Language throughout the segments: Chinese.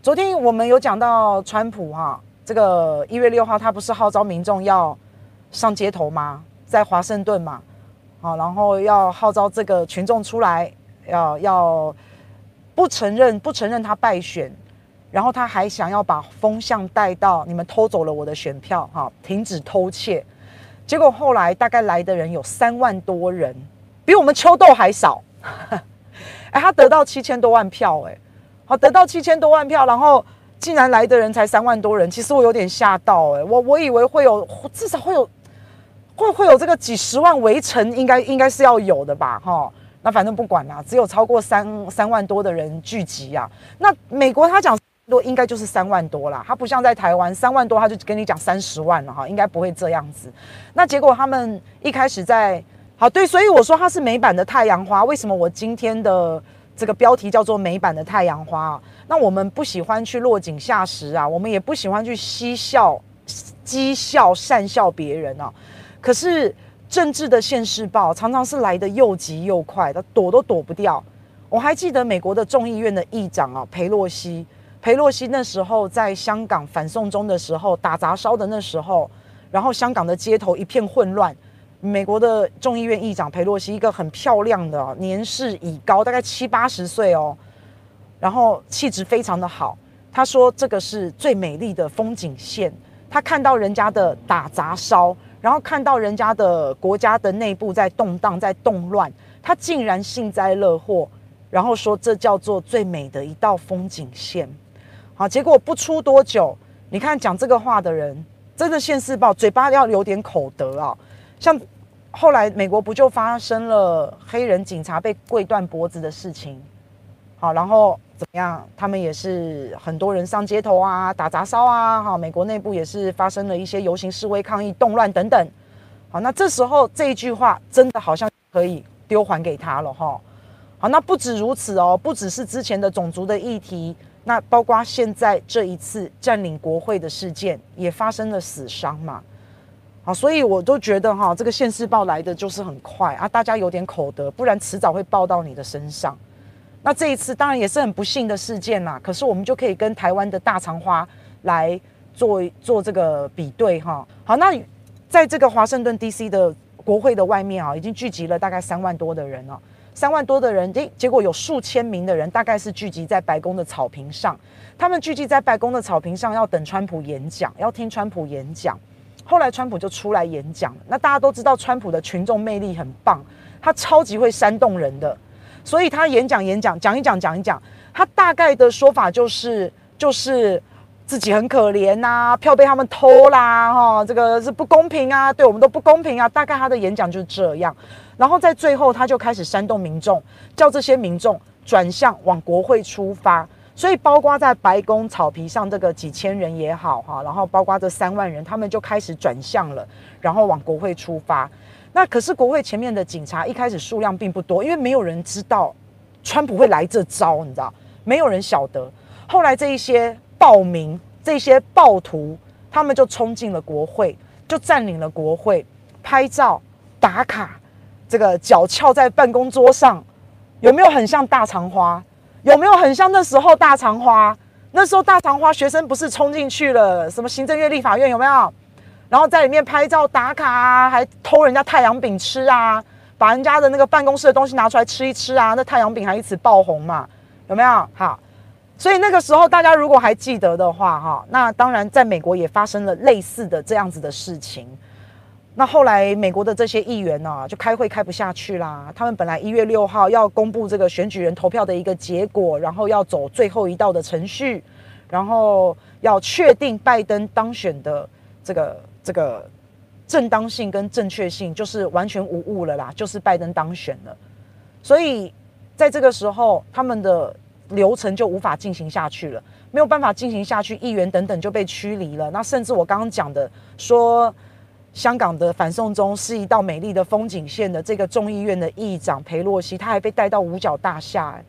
昨天我们有讲到川普哈，这个一月六号他不是号召民众要上街头吗？在华盛顿嘛，好，然后要号召这个群众出来，要要不承认不承认他败选，然后他还想要把风向带到你们偷走了我的选票哈，停止偷窃。结果后来大概来的人有三万多人，比我们秋豆还少。哎，他得到七千多万票，哎，好，得到七千多万票，然后竟然来的人才三万多人，其实我有点吓到，哎，我我以为会有至少会有会会有这个几十万围城，应该应该是要有的吧，哈，那反正不管啦，只有超过三三万多的人聚集啊。那美国他讲多应该就是三万多啦，他不像在台湾三万多他就跟你讲三十万了哈，应该不会这样子。那结果他们一开始在。好，对，所以我说它是美版的太阳花。为什么我今天的这个标题叫做美版的太阳花啊？那我们不喜欢去落井下石啊，我们也不喜欢去嬉笑、讥笑、讪笑别人啊。可是政治的现世报常常是来得又急又快，它躲都躲不掉。我还记得美国的众议院的议长啊，裴洛西，裴洛西那时候在香港反送中的时候打砸烧的那时候，然后香港的街头一片混乱。美国的众议院议长裴洛西，一个很漂亮的，年事已高，大概七八十岁哦，然后气质非常的好。他说这个是最美丽的风景线。他看到人家的打砸烧，然后看到人家的国家的内部在动荡、在动乱，他竟然幸灾乐祸，然后说这叫做最美的一道风景线。好，结果不出多久，你看讲这个话的人，真的现世报嘴巴要有点口德啊。像后来美国不就发生了黑人警察被跪断脖子的事情，好，然后怎么样？他们也是很多人上街头啊，打砸烧啊，哈，美国内部也是发生了一些游行示威抗议、动乱等等。好，那这时候这一句话真的好像可以丢还给他了哈。好，那不止如此哦，不只是之前的种族的议题，那包括现在这一次占领国会的事件也发生了死伤嘛。啊，所以我都觉得哈，这个现世报来的就是很快啊，大家有点口德，不然迟早会报到你的身上。那这一次当然也是很不幸的事件呐，可是我们就可以跟台湾的大长花来做做这个比对哈。好，那在这个华盛顿 DC 的国会的外面啊，已经聚集了大概三万多的人了，三万多的人，诶，结果有数千名的人大概是聚集在白宫的草坪上，他们聚集在白宫的草坪上要等川普演讲，要听川普演讲。后来川普就出来演讲了，那大家都知道川普的群众魅力很棒，他超级会煽动人的，所以他演讲演讲讲一讲讲一讲，他大概的说法就是就是自己很可怜呐、票被他们偷啦，哈，这个是不公平啊，对我们都不公平啊，大概他的演讲就是这样，然后在最后他就开始煽动民众，叫这些民众转向往国会出发。所以，包括在白宫草皮上这个几千人也好哈，然后包括这三万人，他们就开始转向了，然后往国会出发。那可是国会前面的警察一开始数量并不多，因为没有人知道川普会来这招，你知道，没有人晓得。后来这一些暴民、这些暴徒，他们就冲进了国会，就占领了国会，拍照打卡，这个脚翘在办公桌上，有没有很像大长花？有没有很像那时候大长花？那时候大长花学生不是冲进去了，什么行政院、立法院有没有？然后在里面拍照打卡啊，还偷人家太阳饼吃啊，把人家的那个办公室的东西拿出来吃一吃啊，那太阳饼还一直爆红嘛？有没有？好，所以那个时候大家如果还记得的话，哈，那当然在美国也发生了类似的这样子的事情。那后来，美国的这些议员呢、就开会开不下去啦。他们本来一月六号要公布这个选举人投票的一个结果，然后要走最后一道的程序，然后要确定拜登当选的这个这个正当性跟正确性，就是完全无误了啦，就是拜登当选了。所以在这个时候，他们的流程就无法进行下去了，没有办法进行下去，议员等等就被驱离了。那甚至我刚刚讲的说。香港的反送中是一道美丽的风景线的这个众议院的议长裴洛西，他还被带到五角大厦，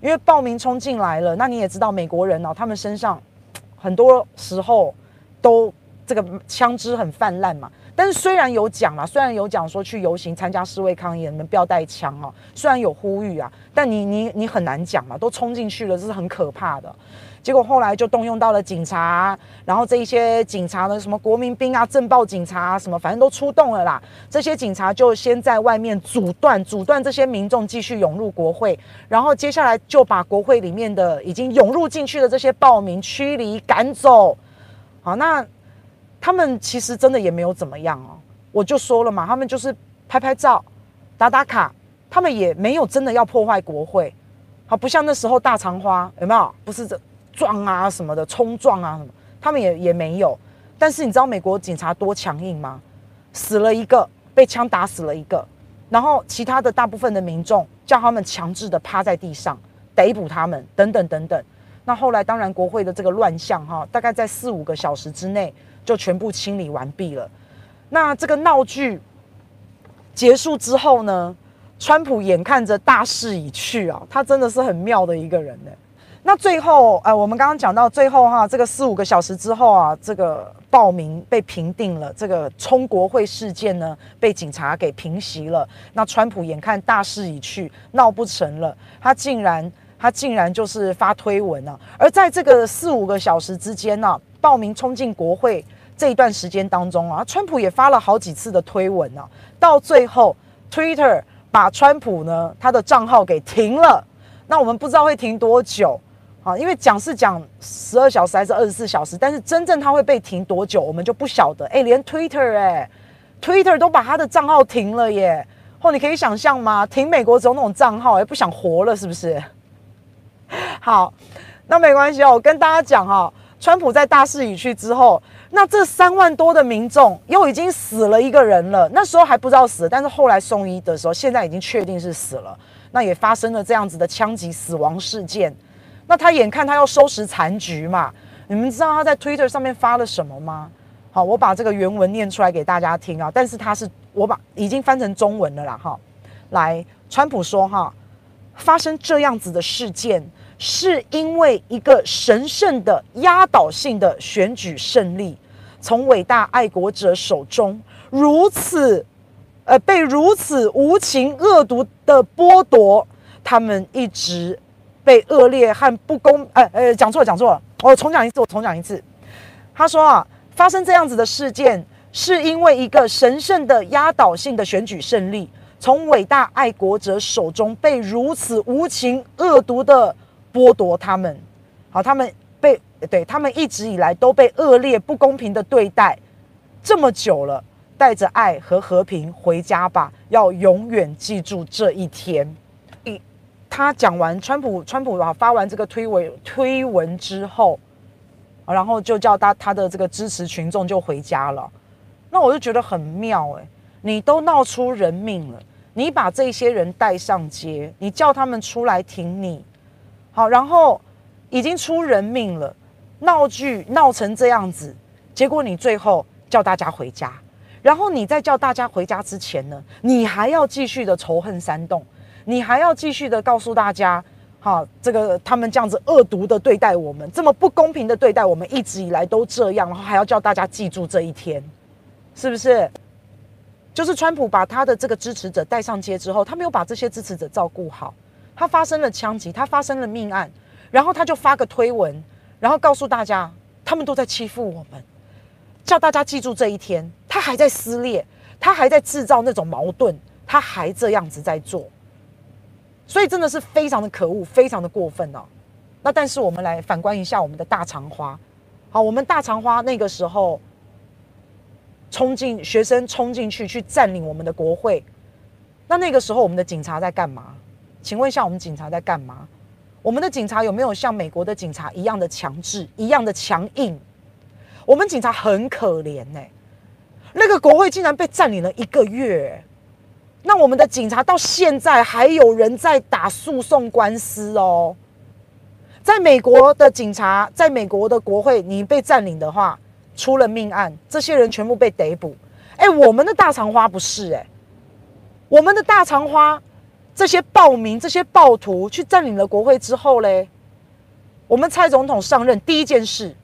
因为暴民冲进来了。那你也知道，美国人哦，他们身上很多时候都这个枪支很泛滥嘛，但是虽然有讲啦，虽然有讲说去游行参加示威抗议，你们不要带枪哦。虽然有呼吁啊，但你你你很难讲嘛，都冲进去了，这是很可怕的。结果后来就动用到了警察，然后这一些警察呢，什么国民兵啊、政报警察啊，什么反正都出动了啦。这些警察就先在外面阻断阻断这些民众继续涌入国会，然后接下来就把国会里面的已经涌入进去的这些暴民驱离赶走。好，那。他们其实真的也没有怎么样哦，我就说了嘛，他们就是拍拍照、打打卡，他们也没有真的要破坏国会，好，不像那时候大长花有没有？不是这撞啊什么的，冲撞啊什么，他们也也没有。但是你知道美国警察多强硬吗？死了一个，被枪打死了一个，然后其他的大部分的民众叫他们强制的趴在地上逮捕他们，等等等等。那后来当然国会的这个乱象哈，大概在四五个小时之内。就全部清理完毕了。那这个闹剧结束之后呢，川普眼看着大势已去啊，他真的是很妙的一个人呢。那最后，呃，我们刚刚讲到最后哈，这个四五个小时之后啊，这个报名被平定了，这个冲国会事件呢被警察给平息了。那川普眼看大势已去，闹不成了，他竟然他竟然就是发推文啊。而在这个四五个小时之间呢，报名冲进国会。这一段时间当中啊，川普也发了好几次的推文啊，到最后，Twitter 把川普呢他的账号给停了。那我们不知道会停多久啊，因为讲是讲十二小时还是二十四小时，但是真正他会被停多久，我们就不晓得。哎，连 Twitter 哎，Twitter 都把他的账号停了耶！哦，你可以想象吗？停美国总统账号，也不想活了是不是？好，那没关系哦，我跟大家讲哈，川普在大势已去之后。那这三万多的民众又已经死了一个人了，那时候还不知道死，但是后来送医的时候，现在已经确定是死了。那也发生了这样子的枪击死亡事件。那他眼看他要收拾残局嘛，你们知道他在 Twitter 上面发了什么吗？好，我把这个原文念出来给大家听啊。但是他是我把已经翻成中文了啦，哈。来，川普说哈，发生这样子的事件。是因为一个神圣的压倒性的选举胜利，从伟大爱国者手中如此，呃，被如此无情恶毒的剥夺，他们一直被恶劣和不公，呃呃，讲错了，讲错了，我重讲一次，我重讲一次。他说啊，发生这样子的事件，是因为一个神圣的压倒性的选举胜利，从伟大爱国者手中被如此无情恶毒的。剥夺他们，好，他们被对他们一直以来都被恶劣不公平的对待，这么久了，带着爱和和平回家吧，要永远记住这一天。一，他讲完川普，川普啊发完这个推文推文之后，然后就叫他他的这个支持群众就回家了。那我就觉得很妙哎，你都闹出人命了，你把这些人带上街，你叫他们出来挺你。好，然后已经出人命了，闹剧闹成这样子，结果你最后叫大家回家，然后你在叫大家回家之前呢，你还要继续的仇恨煽动，你还要继续的告诉大家，好，这个他们这样子恶毒的对待我们，这么不公平的对待我们，一直以来都这样，然后还要叫大家记住这一天，是不是？就是川普把他的这个支持者带上街之后，他没有把这些支持者照顾好。他发生了枪击，他发生了命案，然后他就发个推文，然后告诉大家，他们都在欺负我们，叫大家记住这一天。他还在撕裂，他还在制造那种矛盾，他还这样子在做，所以真的是非常的可恶，非常的过分哦。那但是我们来反观一下我们的大长花，好，我们大长花那个时候冲进学生冲进去去占领我们的国会，那那个时候我们的警察在干嘛？请问一下，我们警察在干嘛？我们的警察有没有像美国的警察一样的强制、一样的强硬？我们警察很可怜呢、那个国会竟然被占领了一个月、那我们的警察到现在还有人在打诉讼官司哦。在美国的警察，在美国的国会，你被占领的话，出了命案，这些人全部被逮捕。哎，我们的大长花不是哎、我们的大长花。这些暴民、这些暴徒去占领了国会之后嘞，我们蔡总统上任第一件事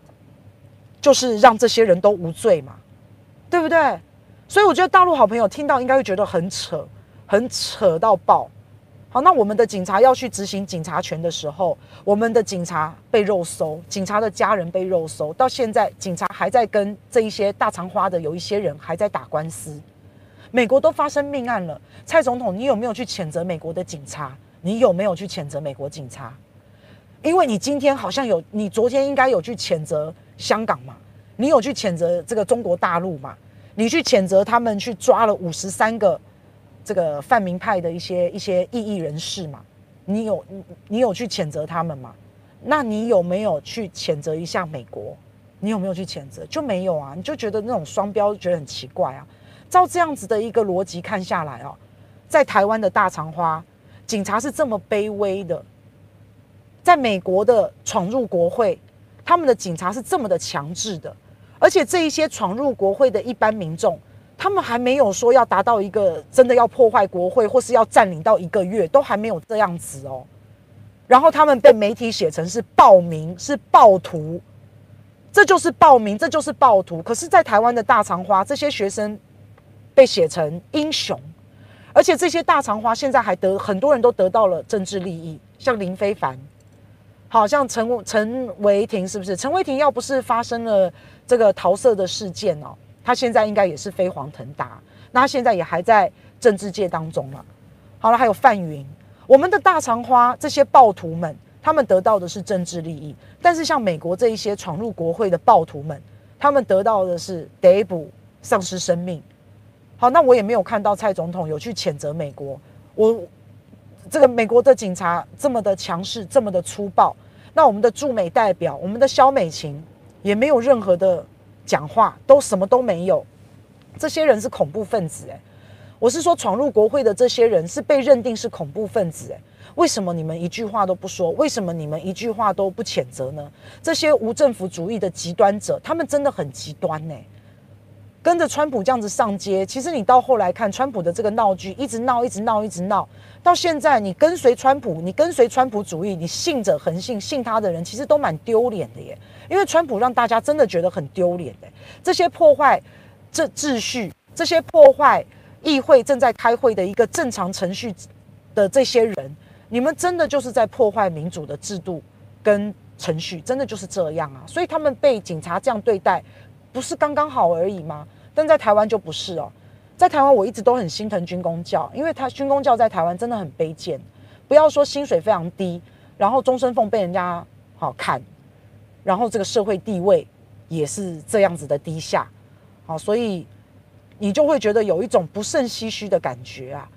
就是让这些人都无罪嘛，对不对？所以我觉得大陆好朋友听到应该会觉得很扯，很扯到爆。好，那我们的警察要去执行警察权的时候，我们的警察被肉搜，警察的家人被肉搜，到现在警察还在跟这一些大长花的有一些人还在打官司。美国都发生命案了，蔡总统，你有没有去谴责美国的警察？你有没有去谴责美国警察？因为你今天好像有，你昨天应该有去谴责香港嘛？你有去谴责这个中国大陆嘛？你去谴责他们去抓了五十三个。这个泛民派的一些一些异议人士嘛，你有你有去谴责他们吗？那你有没有去谴责一下美国？你有没有去谴责？就没有啊，你就觉得那种双标，觉得很奇怪啊。照这样子的一个逻辑看下来哦，在台湾的大肠花警察是这么卑微的，在美国的闯入国会，他们的警察是这么的强制的，而且这一些闯入国会的一般民众。他们还没有说要达到一个真的要破坏国会，或是要占领到一个月，都还没有这样子哦。然后他们被媒体写成是暴民，是暴徒，这就是暴民，这就是暴徒。可是，在台湾的大肠花，这些学生被写成英雄，而且这些大长花现在还得很多人都得到了政治利益，像林非凡，好像陈陈维廷，是不是？陈维廷要不是发生了这个桃色的事件哦。他现在应该也是飞黄腾达，那他现在也还在政治界当中了。好了，还有范云，我们的大长花这些暴徒们，他们得到的是政治利益，但是像美国这一些闯入国会的暴徒们，他们得到的是逮捕、丧失生命。好，那我也没有看到蔡总统有去谴责美国，我这个美国的警察这么的强势，这么的粗暴，那我们的驻美代表，我们的肖美琴也没有任何的。讲话都什么都没有，这些人是恐怖分子诶，我是说闯入国会的这些人是被认定是恐怖分子诶，为什么你们一句话都不说？为什么你们一句话都不谴责呢？这些无政府主义的极端者，他们真的很极端呢。跟着川普这样子上街，其实你到后来看川普的这个闹剧，一直闹，一直闹，一直闹，到现在你跟随川普，你跟随川普主义，你信者恒信，信他的人其实都蛮丢脸的耶。因为川普让大家真的觉得很丢脸的，这些破坏这秩序，这些破坏议会正在开会的一个正常程序的这些人，你们真的就是在破坏民主的制度跟程序，真的就是这样啊。所以他们被警察这样对待，不是刚刚好而已吗？但在台湾就不是哦，在台湾我一直都很心疼军工教，因为他军工教在台湾真的很卑贱，不要说薪水非常低，然后终身俸被人家好砍，然后这个社会地位也是这样子的低下，好，所以你就会觉得有一种不胜唏嘘的感觉啊。